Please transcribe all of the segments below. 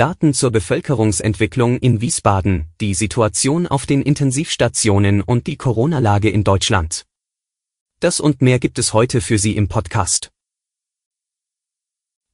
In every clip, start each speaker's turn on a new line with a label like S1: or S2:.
S1: Daten zur Bevölkerungsentwicklung in Wiesbaden, die Situation auf den Intensivstationen und die Corona-Lage in Deutschland. Das und mehr gibt es heute für Sie im Podcast.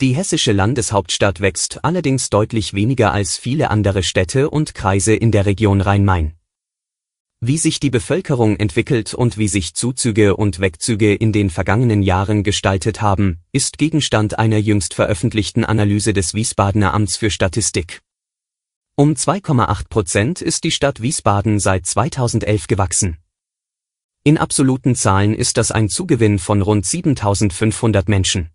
S1: Die hessische Landeshauptstadt wächst allerdings deutlich weniger als viele andere Städte und Kreise in der Region Rhein-Main. Wie sich die Bevölkerung entwickelt und wie sich Zuzüge und Wegzüge in den vergangenen Jahren gestaltet haben, ist Gegenstand einer jüngst veröffentlichten Analyse des Wiesbadener Amts für Statistik. Um 2,8 Prozent ist die Stadt Wiesbaden seit 2011 gewachsen. In absoluten Zahlen ist das ein Zugewinn von rund 7500 Menschen.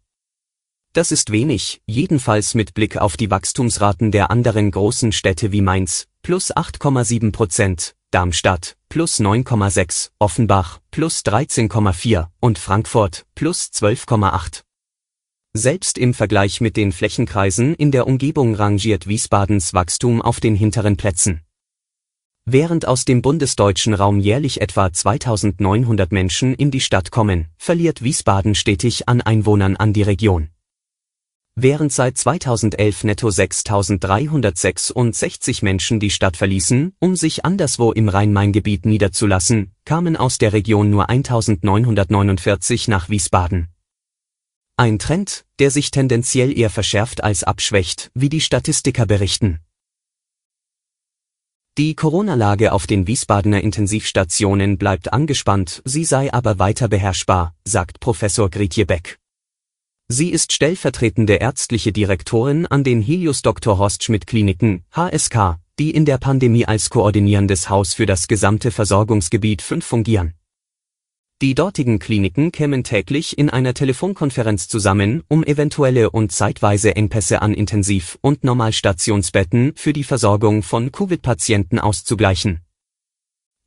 S1: Das ist wenig, jedenfalls mit Blick auf die Wachstumsraten der anderen großen Städte wie Mainz, plus 8,7 Prozent, Darmstadt, plus 9,6, Offenbach, plus 13,4 und Frankfurt, plus 12,8. Selbst im Vergleich mit den Flächenkreisen in der Umgebung rangiert Wiesbadens Wachstum auf den hinteren Plätzen. Während aus dem bundesdeutschen Raum jährlich etwa 2900 Menschen in die Stadt kommen, verliert Wiesbaden stetig an Einwohnern an die Region. Während seit 2011 netto 6.366 Menschen die Stadt verließen, um sich anderswo im Rhein-Main-Gebiet niederzulassen, kamen aus der Region nur 1.949 nach Wiesbaden. Ein Trend, der sich tendenziell eher verschärft als abschwächt, wie die Statistiker berichten. Die Corona-Lage auf den Wiesbadener Intensivstationen bleibt angespannt, sie sei aber weiter beherrschbar, sagt Professor Grietje Beck. Sie ist stellvertretende ärztliche Direktorin an den Helios Dr. Horst Schmidt Kliniken, HSK, die in der Pandemie als koordinierendes Haus für das gesamte Versorgungsgebiet 5 fungieren. Die dortigen Kliniken kämen täglich in einer Telefonkonferenz zusammen, um eventuelle und zeitweise Engpässe an Intensiv- und Normalstationsbetten für die Versorgung von Covid-Patienten auszugleichen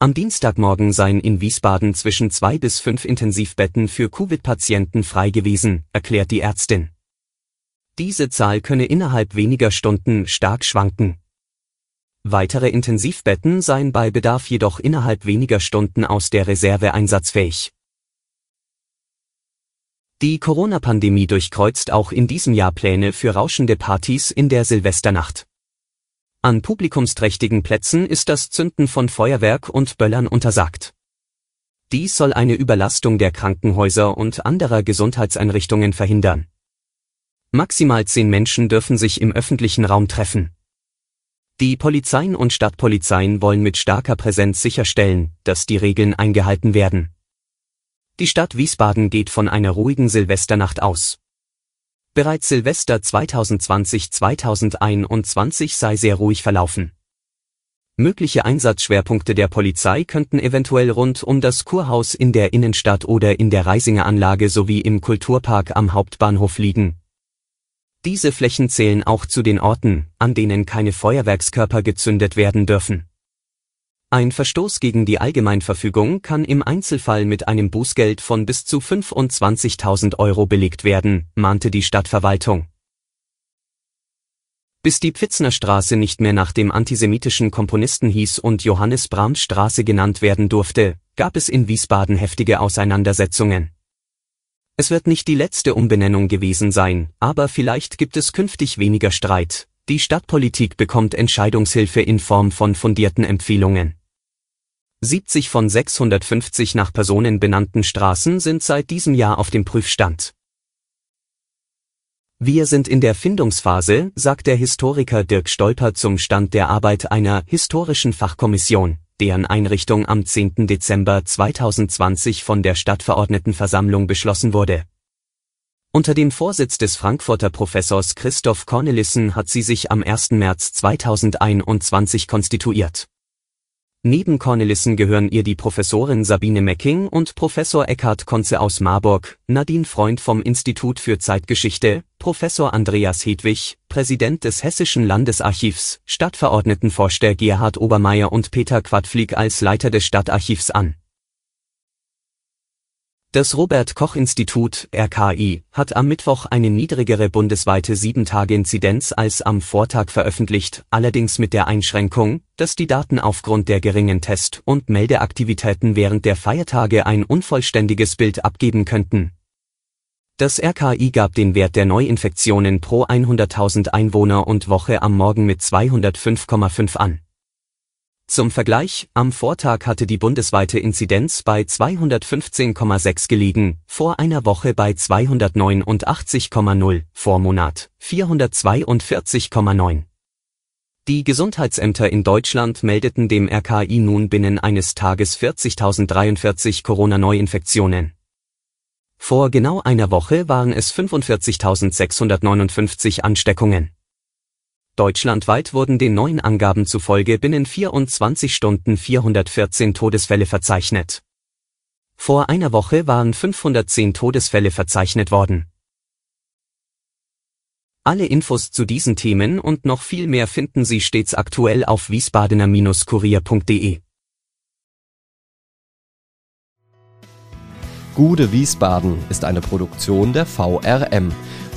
S1: am Dienstagmorgen seien in Wiesbaden zwischen zwei bis fünf Intensivbetten für Covid-Patienten frei gewesen, erklärt die Ärztin. Diese Zahl könne innerhalb weniger Stunden stark schwanken. Weitere Intensivbetten seien bei Bedarf jedoch innerhalb weniger Stunden aus der Reserve einsatzfähig. Die Corona-Pandemie durchkreuzt auch in diesem Jahr Pläne für rauschende Partys in der Silvesternacht. An publikumsträchtigen Plätzen ist das Zünden von Feuerwerk und Böllern untersagt. Dies soll eine Überlastung der Krankenhäuser und anderer Gesundheitseinrichtungen verhindern. Maximal zehn Menschen dürfen sich im öffentlichen Raum treffen. Die Polizeien und Stadtpolizeien wollen mit starker Präsenz sicherstellen, dass die Regeln eingehalten werden. Die Stadt Wiesbaden geht von einer ruhigen Silvesternacht aus. Bereits Silvester 2020-2021 sei sehr ruhig verlaufen. Mögliche Einsatzschwerpunkte der Polizei könnten eventuell rund um das Kurhaus in der Innenstadt oder in der Reisinger Anlage sowie im Kulturpark am Hauptbahnhof liegen. Diese Flächen zählen auch zu den Orten, an denen keine Feuerwerkskörper gezündet werden dürfen. Ein Verstoß gegen die Allgemeinverfügung kann im Einzelfall mit einem Bußgeld von bis zu 25.000 Euro belegt werden, mahnte die Stadtverwaltung. Bis die Pfitzner Straße nicht mehr nach dem antisemitischen Komponisten hieß und Johannes Brahms Straße genannt werden durfte, gab es in Wiesbaden heftige Auseinandersetzungen. Es wird nicht die letzte Umbenennung gewesen sein, aber vielleicht gibt es künftig weniger Streit. Die Stadtpolitik bekommt Entscheidungshilfe in Form von fundierten Empfehlungen. 70 von 650 nach Personen benannten Straßen sind seit diesem Jahr auf dem Prüfstand. Wir sind in der Findungsphase, sagt der Historiker Dirk Stolper zum Stand der Arbeit einer historischen Fachkommission, deren Einrichtung am 10. Dezember 2020 von der Stadtverordnetenversammlung beschlossen wurde. Unter dem Vorsitz des Frankfurter Professors Christoph Cornelissen hat sie sich am 1. März 2021 konstituiert. Neben Cornelissen gehören ihr die Professorin Sabine Mecking und Professor Eckhard Konze aus Marburg, Nadine Freund vom Institut für Zeitgeschichte, Professor Andreas Hedwig, Präsident des Hessischen Landesarchivs, Stadtverordnetenvorsteher Gerhard Obermeier und Peter Quadflieg als Leiter des Stadtarchivs an. Das Robert Koch Institut RKI hat am Mittwoch eine niedrigere bundesweite 7-Tage-Inzidenz als am Vortag veröffentlicht, allerdings mit der Einschränkung, dass die Daten aufgrund der geringen Test- und Meldeaktivitäten während der Feiertage ein unvollständiges Bild abgeben könnten. Das RKI gab den Wert der Neuinfektionen pro 100.000 Einwohner und Woche am Morgen mit 205,5 an zum Vergleich, am Vortag hatte die bundesweite Inzidenz bei 215,6 gelegen, vor einer Woche bei 289,0, vor Monat 442,9. Die Gesundheitsämter in Deutschland meldeten dem RKI nun binnen eines Tages 40.043 Corona-Neuinfektionen. Vor genau einer Woche waren es 45.659 Ansteckungen. Deutschlandweit wurden den neuen Angaben zufolge binnen 24 Stunden 414 Todesfälle verzeichnet. Vor einer Woche waren 510 Todesfälle verzeichnet worden. Alle Infos zu diesen Themen und noch viel mehr finden Sie stets aktuell auf wiesbadener-kurier.de.
S2: Gude Wiesbaden ist eine Produktion der VRM